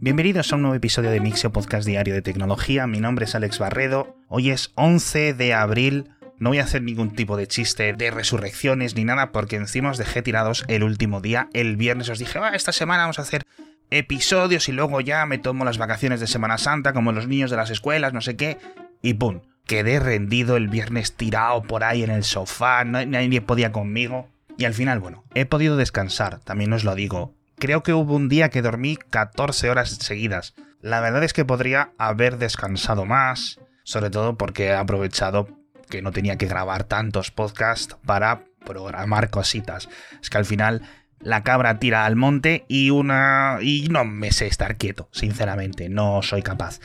Bienvenidos a un nuevo episodio de Mixio Podcast Diario de Tecnología. Mi nombre es Alex Barredo. Hoy es 11 de abril. No voy a hacer ningún tipo de chiste de resurrecciones ni nada porque encima os dejé tirados el último día. El viernes os dije, esta semana vamos a hacer episodios y luego ya me tomo las vacaciones de Semana Santa como los niños de las escuelas, no sé qué. Y ¡pum! Quedé rendido el viernes tirado por ahí en el sofá, nadie podía conmigo. Y al final, bueno, he podido descansar, también os lo digo. Creo que hubo un día que dormí 14 horas seguidas. La verdad es que podría haber descansado más, sobre todo porque he aprovechado que no tenía que grabar tantos podcasts para programar cositas. Es que al final la cabra tira al monte y una y no me sé estar quieto, sinceramente, no soy capaz.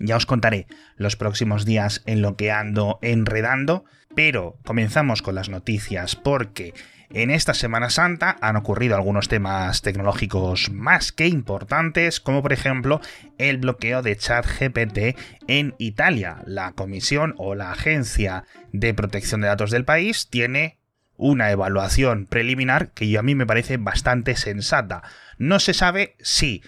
Ya os contaré los próximos días en lo que ando enredando, pero comenzamos con las noticias porque en esta Semana Santa han ocurrido algunos temas tecnológicos más que importantes, como por ejemplo el bloqueo de ChatGPT en Italia. La comisión o la agencia de protección de datos del país tiene una evaluación preliminar que a mí me parece bastante sensata. No se sabe si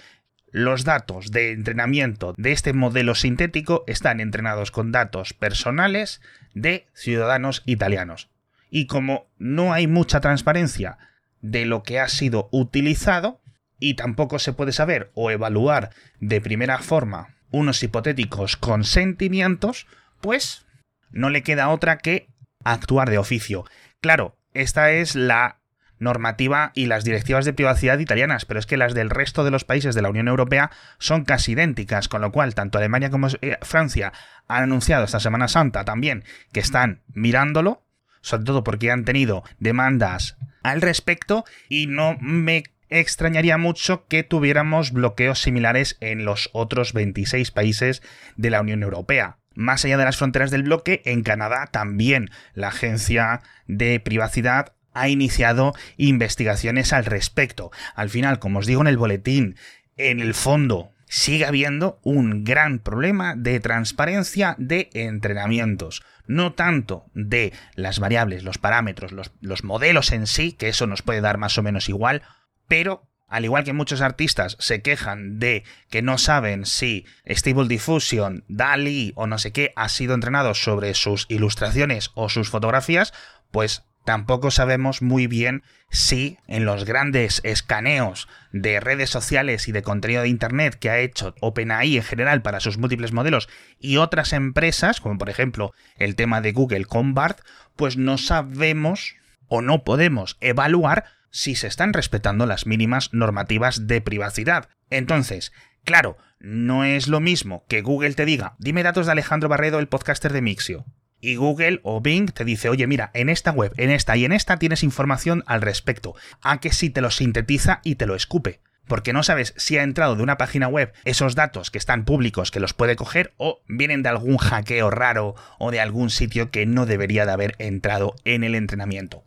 los datos de entrenamiento de este modelo sintético están entrenados con datos personales de ciudadanos italianos y como no hay mucha transparencia de lo que ha sido utilizado y tampoco se puede saber o evaluar de primera forma unos hipotéticos consentimientos, pues no le queda otra que actuar de oficio. Claro, esta es la normativa y las directivas de privacidad italianas, pero es que las del resto de los países de la Unión Europea son casi idénticas, con lo cual tanto Alemania como eh, Francia han anunciado esta Semana Santa también que están mirándolo sobre todo porque han tenido demandas al respecto y no me extrañaría mucho que tuviéramos bloqueos similares en los otros 26 países de la Unión Europea. Más allá de las fronteras del bloque, en Canadá también la Agencia de Privacidad ha iniciado investigaciones al respecto. Al final, como os digo en el boletín, en el fondo sigue habiendo un gran problema de transparencia de entrenamientos. No tanto de las variables, los parámetros, los, modelos en sí, que eso nos puede dar más o menos igual, pero al igual que muchos artistas se quejan de que no saben si Stable Diffusion, DALI o no sé qué ha sido entrenado sobre sus ilustraciones o sus fotografías, pues tampoco sabemos muy bien si en los grandes escaneos de redes sociales y de contenido de Internet que ha hecho OpenAI en general para sus múltiples modelos y otras empresas, como por ejemplo el tema de Google con BART, pues no sabemos o no podemos evaluar si se están respetando las mínimas normativas de privacidad. Entonces, claro, no es lo mismo que Google te diga, dime datos de Alejandro Barredo, el podcaster de Mixio, y Google o Bing te dice, oye, mira, en esta web, en esta y en esta tienes información al respecto. A que si te lo sintetiza y te lo escupe. Porque no sabes si ha entrado de una página web esos datos que están públicos que los puede coger o vienen de algún hackeo raro o de algún sitio que no debería de haber entrado en el entrenamiento.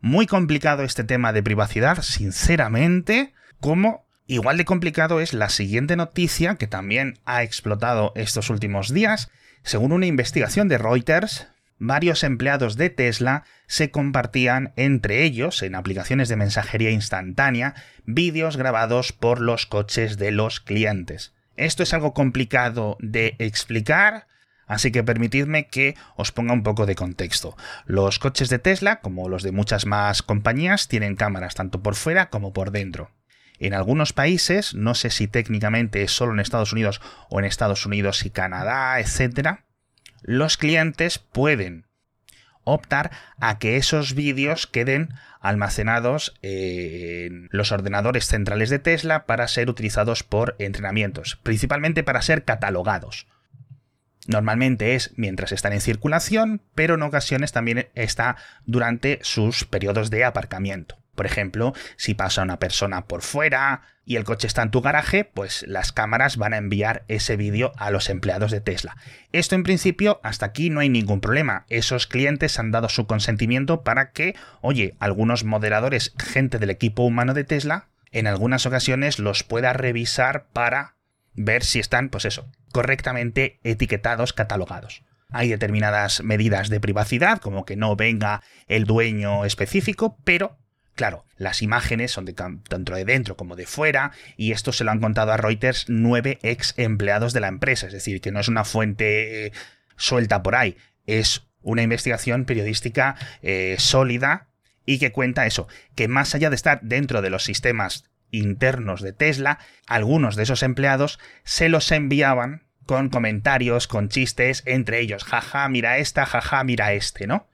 Muy complicado este tema de privacidad, sinceramente, como igual de complicado es la siguiente noticia que también ha explotado estos últimos días según una investigación de Reuters, varios empleados de Tesla se compartían entre ellos, en aplicaciones de mensajería instantánea, vídeos grabados por los coches de los clientes. Esto es algo complicado de explicar, así que permitidme que os ponga un poco de contexto. Los coches de Tesla, como los de muchas más compañías, tienen cámaras tanto por fuera como por dentro. En algunos países, no sé si técnicamente es solo en Estados Unidos o en Estados Unidos y Canadá, etc., los clientes pueden optar a que esos vídeos queden almacenados en los ordenadores centrales de Tesla para ser utilizados por entrenamientos, principalmente para ser catalogados. Normalmente es mientras están en circulación, pero en ocasiones también está durante sus periodos de aparcamiento. Por ejemplo, si pasa una persona por fuera y el coche está en tu garaje, pues las cámaras van a enviar ese vídeo a los empleados de Tesla. Esto en principio, hasta aquí no hay ningún problema. Esos clientes han dado su consentimiento para que, oye, algunos moderadores, gente del equipo humano de Tesla, en algunas ocasiones los pueda revisar para ver si están, pues eso, correctamente etiquetados, catalogados. Hay determinadas medidas de privacidad, como que no venga el dueño específico, pero Claro, las imágenes son de tanto de dentro como de fuera, y esto se lo han contado a Reuters nueve ex empleados de la empresa, es decir, que no es una fuente eh, suelta por ahí, es una investigación periodística eh, sólida y que cuenta eso, que más allá de estar dentro de los sistemas internos de Tesla, algunos de esos empleados se los enviaban con comentarios, con chistes entre ellos, jaja, mira esta, jaja, mira este, ¿no?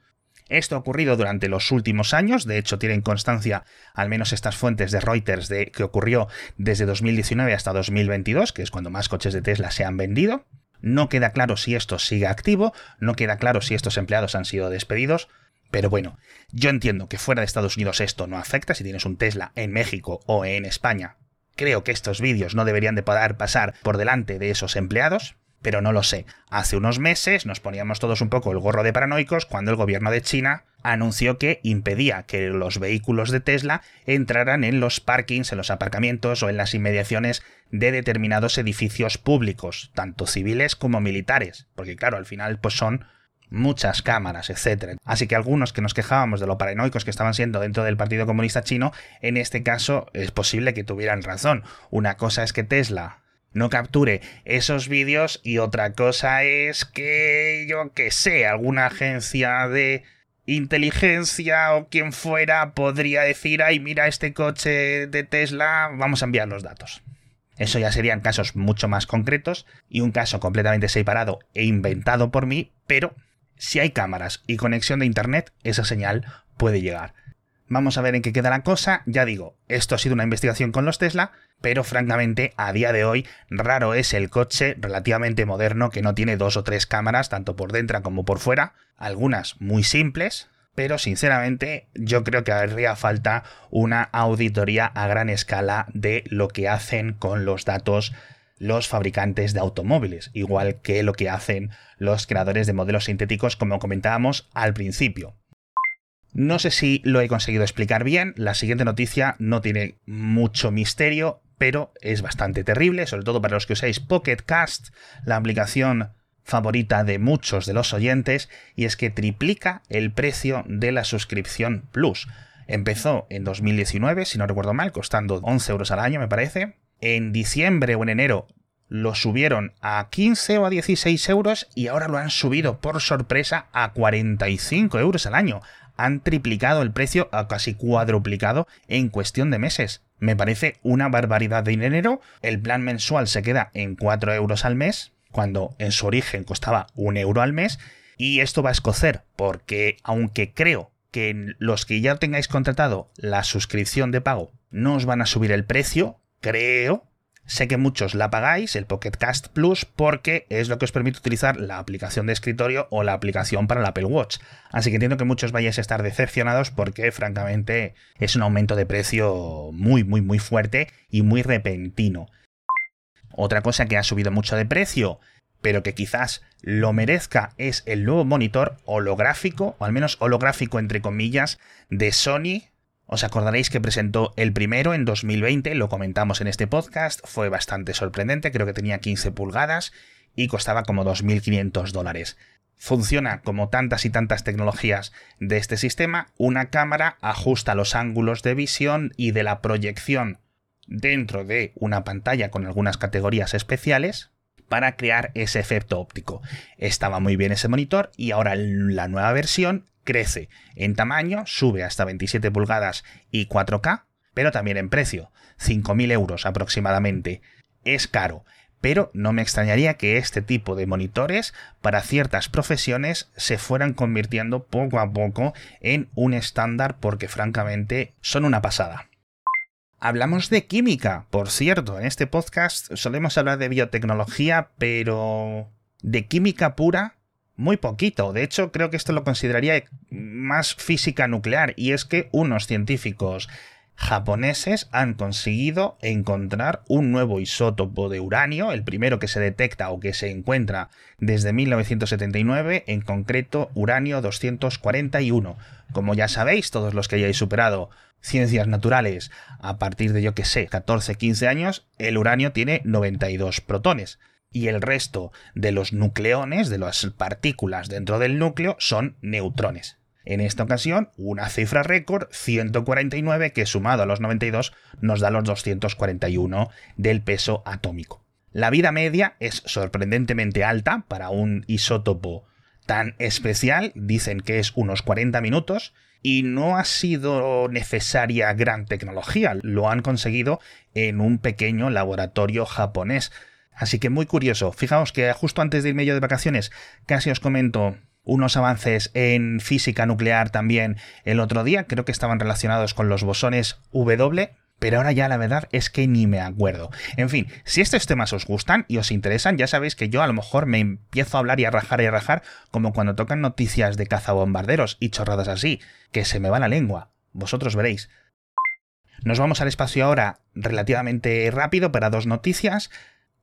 Esto ha ocurrido durante los últimos años, de hecho tienen constancia al menos estas fuentes de Reuters de que ocurrió desde 2019 hasta 2022, que es cuando más coches de Tesla se han vendido. No queda claro si esto sigue activo, no queda claro si estos empleados han sido despedidos, pero bueno, yo entiendo que fuera de Estados Unidos esto no afecta si tienes un Tesla en México o en España. Creo que estos vídeos no deberían de poder pasar por delante de esos empleados, pero no lo sé. Hace unos meses nos poníamos todos un poco el gorro de paranoicos cuando el gobierno de China anunció que impedía que los vehículos de Tesla entraran en los parkings, en los aparcamientos o en las inmediaciones de determinados edificios públicos, tanto civiles como militares, porque claro, al final pues son muchas cámaras, etc. Así que algunos que nos quejábamos de lo paranoicos que estaban siendo dentro del Partido Comunista Chino, en este caso es posible que tuvieran razón. Una cosa es que Tesla no capture esos vídeos y otra cosa es que yo que sé, alguna agencia de inteligencia o quien fuera podría decir, ay, mira este coche de Tesla, vamos a enviar los datos. Eso ya serían casos mucho más concretos y un caso completamente separado e inventado por mí, pero si hay cámaras y conexión de Internet, esa señal puede llegar. Vamos a ver en qué queda la cosa. Ya digo, esto ha sido una investigación con los Tesla, pero francamente a día de hoy raro es el coche relativamente moderno que no tiene dos o tres cámaras, tanto por dentro como por fuera, algunas muy simples, pero sinceramente yo creo que haría falta una auditoría a gran escala de lo que hacen con los datos los fabricantes de automóviles, igual que lo que hacen los creadores de modelos sintéticos como comentábamos al principio. No sé si lo he conseguido explicar bien, la siguiente noticia no tiene mucho misterio, pero es bastante terrible, sobre todo para los que usáis Pocket Cast, la aplicación favorita de muchos de los oyentes, y es que triplica el precio de la suscripción Plus. Empezó en 2019, si no recuerdo mal, costando 11 euros al año, me parece. En diciembre o en enero lo subieron a 15 o a 16 euros y ahora lo han subido por sorpresa a 45 euros al año han triplicado el precio, ha casi cuadruplicado en cuestión de meses. Me parece una barbaridad de dinero. El plan mensual se queda en 4 euros al mes, cuando en su origen costaba un euro al mes. Y esto va a escocer, porque aunque creo que los que ya tengáis contratado la suscripción de pago no os van a subir el precio, creo Sé que muchos la pagáis, el Pocket Cast Plus, porque es lo que os permite utilizar la aplicación de escritorio o la aplicación para el Apple Watch. Así que entiendo que muchos vayáis a estar decepcionados porque, francamente, es un aumento de precio muy, muy, muy fuerte y muy repentino. Otra cosa que ha subido mucho de precio, pero que quizás lo merezca, es el nuevo monitor holográfico, o al menos holográfico entre comillas, de Sony os acordaréis que presentó el primero en 2020, lo comentamos en este podcast, fue bastante sorprendente, creo que tenía 15 pulgadas y costaba como 2.500 dólares. Funciona como tantas y tantas tecnologías de este sistema, una cámara ajusta los ángulos de visión y de la proyección dentro de una pantalla con algunas categorías especiales para crear ese efecto óptico. Estaba muy bien ese monitor y ahora la nueva versión crece en tamaño, sube hasta 27 pulgadas y 4K, pero también en precio, 5.000 euros aproximadamente. Es caro, pero no me extrañaría que este tipo de monitores para ciertas profesiones se fueran convirtiendo poco a poco en un estándar porque francamente son una pasada. Hablamos de química, por cierto, en este podcast solemos hablar de biotecnología, pero de química pura muy poquito. De hecho, creo que esto lo consideraría más física nuclear. Y es que unos científicos japoneses han conseguido encontrar un nuevo isótopo de uranio, el primero que se detecta o que se encuentra desde 1979, en concreto uranio 241. Como ya sabéis, todos los que hayáis superado ciencias naturales a partir de yo que sé, 14, 15 años, el uranio tiene 92 protones y el resto de los nucleones, de las partículas dentro del núcleo, son neutrones. En esta ocasión, una cifra récord, 149, que sumado a los 92 nos da los 241 del peso atómico. La vida media es sorprendentemente alta para un isótopo tan especial, dicen que es unos 40 minutos, y no ha sido necesaria gran tecnología, lo han conseguido en un pequeño laboratorio japonés. Así que muy curioso, fijaos que justo antes de irme yo de vacaciones casi os comento unos avances en física nuclear también el otro día, creo que estaban relacionados con los bosones W, pero ahora ya la verdad es que ni me acuerdo. En fin, si estos temas os gustan y os interesan, ya sabéis que yo a lo mejor me empiezo a hablar y a rajar y a rajar como cuando tocan noticias de cazabombarderos y chorradas así, que se me va la lengua. Vosotros veréis. Nos vamos al espacio ahora relativamente rápido para dos noticias.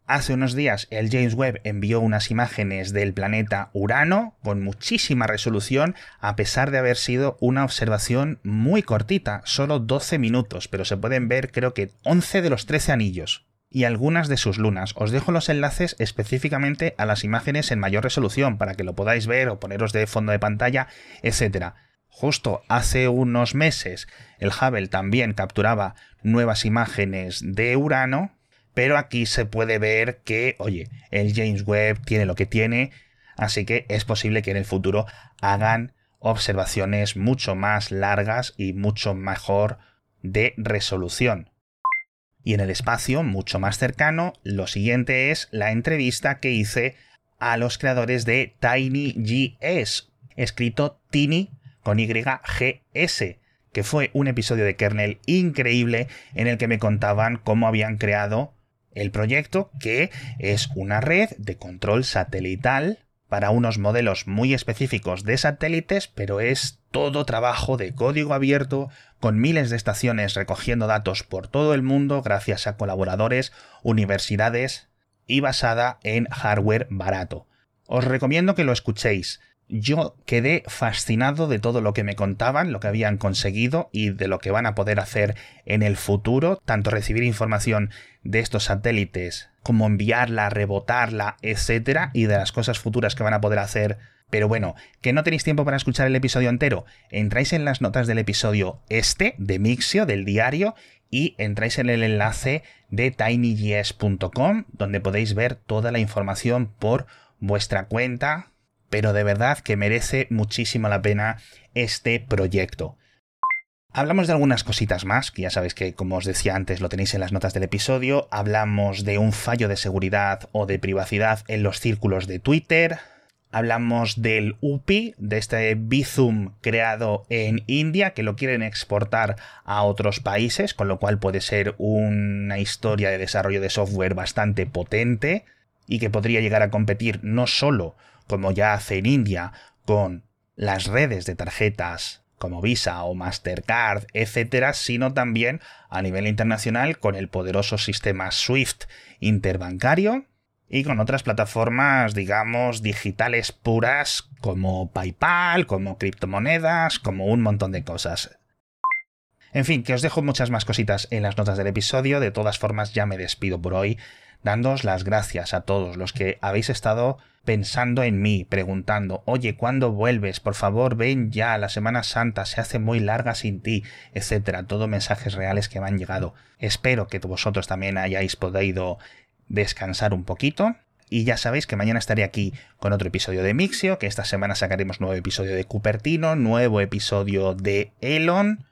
Hace unos días el James Webb envió unas imágenes del planeta Urano con muchísima resolución, a pesar de haber sido una observación muy cortita, solo 12 minutos, pero se pueden ver creo que 11 de los 13 anillos y algunas de sus lunas. Os dejo los enlaces específicamente a las imágenes en mayor resolución para que lo podáis ver o poneros de fondo de pantalla, etc. Justo hace unos meses el Hubble también capturaba nuevas imágenes de Urano pero aquí se puede ver que, oye, el James Webb tiene lo que tiene, así que es posible que en el futuro hagan observaciones mucho más largas y mucho mejor de resolución. Y en el espacio, mucho más cercano, lo siguiente es la entrevista que hice a los creadores de TinyGS, escrito Tiny con YGS, que fue un episodio de kernel increíble en el que me contaban cómo habían creado el proyecto, que es una red de control satelital para unos modelos muy específicos de satélites, pero es todo trabajo de código abierto, con miles de estaciones recogiendo datos por todo el mundo gracias a colaboradores, universidades y basada en hardware barato. Os recomiendo que lo escuchéis yo quedé fascinado de todo lo que me contaban, lo que habían conseguido y de lo que van a poder hacer en el futuro, tanto recibir información de estos satélites como enviarla, rebotarla, etcétera, y de las cosas futuras que van a poder hacer. Pero bueno, que no tenéis tiempo para escuchar el episodio entero, entráis en las notas del episodio este de Mixio del diario y entráis en el enlace de tinygs.com donde podéis ver toda la información por vuestra cuenta pero de verdad que merece muchísimo la pena este proyecto. Hablamos de algunas cositas más, que ya sabéis que como os decía antes lo tenéis en las notas del episodio, hablamos de un fallo de seguridad o de privacidad en los círculos de Twitter, hablamos del UPI, de este Bizum creado en India, que lo quieren exportar a otros países, con lo cual puede ser una historia de desarrollo de software bastante potente y que podría llegar a competir no solo como ya hace en India con las redes de tarjetas como Visa o Mastercard, etcétera, sino también a nivel internacional con el poderoso sistema SWIFT interbancario y con otras plataformas, digamos, digitales puras como PayPal, como criptomonedas, como un montón de cosas. En fin, que os dejo muchas más cositas en las notas del episodio, de todas formas ya me despido por hoy dándoos las gracias a todos los que habéis estado pensando en mí, preguntando, oye, ¿cuándo vuelves? Por favor, ven ya, la Semana Santa se hace muy larga sin ti, etcétera. Todo mensajes reales que me han llegado. Espero que vosotros también hayáis podido descansar un poquito. Y ya sabéis que mañana estaré aquí con otro episodio de Mixio, que esta semana sacaremos nuevo episodio de Cupertino, nuevo episodio de Elon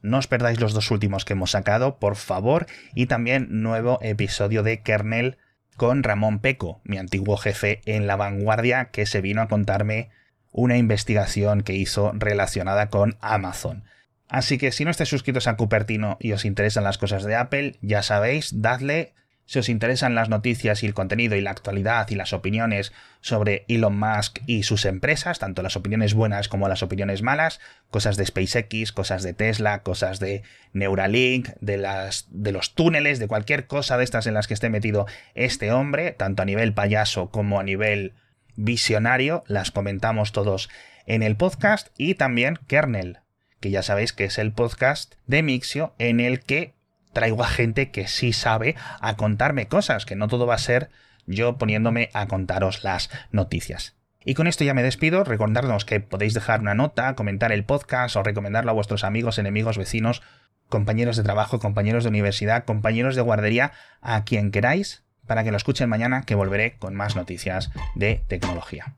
no os perdáis los dos últimos que hemos sacado, por favor, y también nuevo episodio de Kernel con Ramón Peco, mi antiguo jefe en la vanguardia, que se vino a contarme una investigación que hizo relacionada con Amazon. Así que si no estáis suscritos a Cupertino y os interesan las cosas de Apple, ya sabéis, dadle si os interesan las noticias y el contenido y la actualidad y las opiniones sobre Elon Musk y sus empresas, tanto las opiniones buenas como las opiniones malas, cosas de SpaceX, cosas de Tesla, cosas de Neuralink, de, las, de los túneles, de cualquier cosa de estas en las que esté metido este hombre, tanto a nivel payaso como a nivel visionario, las comentamos todos en el podcast y también Kernel, que ya sabéis que es el podcast de Mixio en el que traigo a gente que sí sabe a contarme cosas, que no todo va a ser yo poniéndome a contaros las noticias. Y con esto ya me despido, recordarnos que podéis dejar una nota, comentar el podcast o recomendarlo a vuestros amigos, enemigos, vecinos, compañeros de trabajo, compañeros de universidad, compañeros de guardería, a quien queráis, para que lo escuchen mañana que volveré con más noticias de tecnología.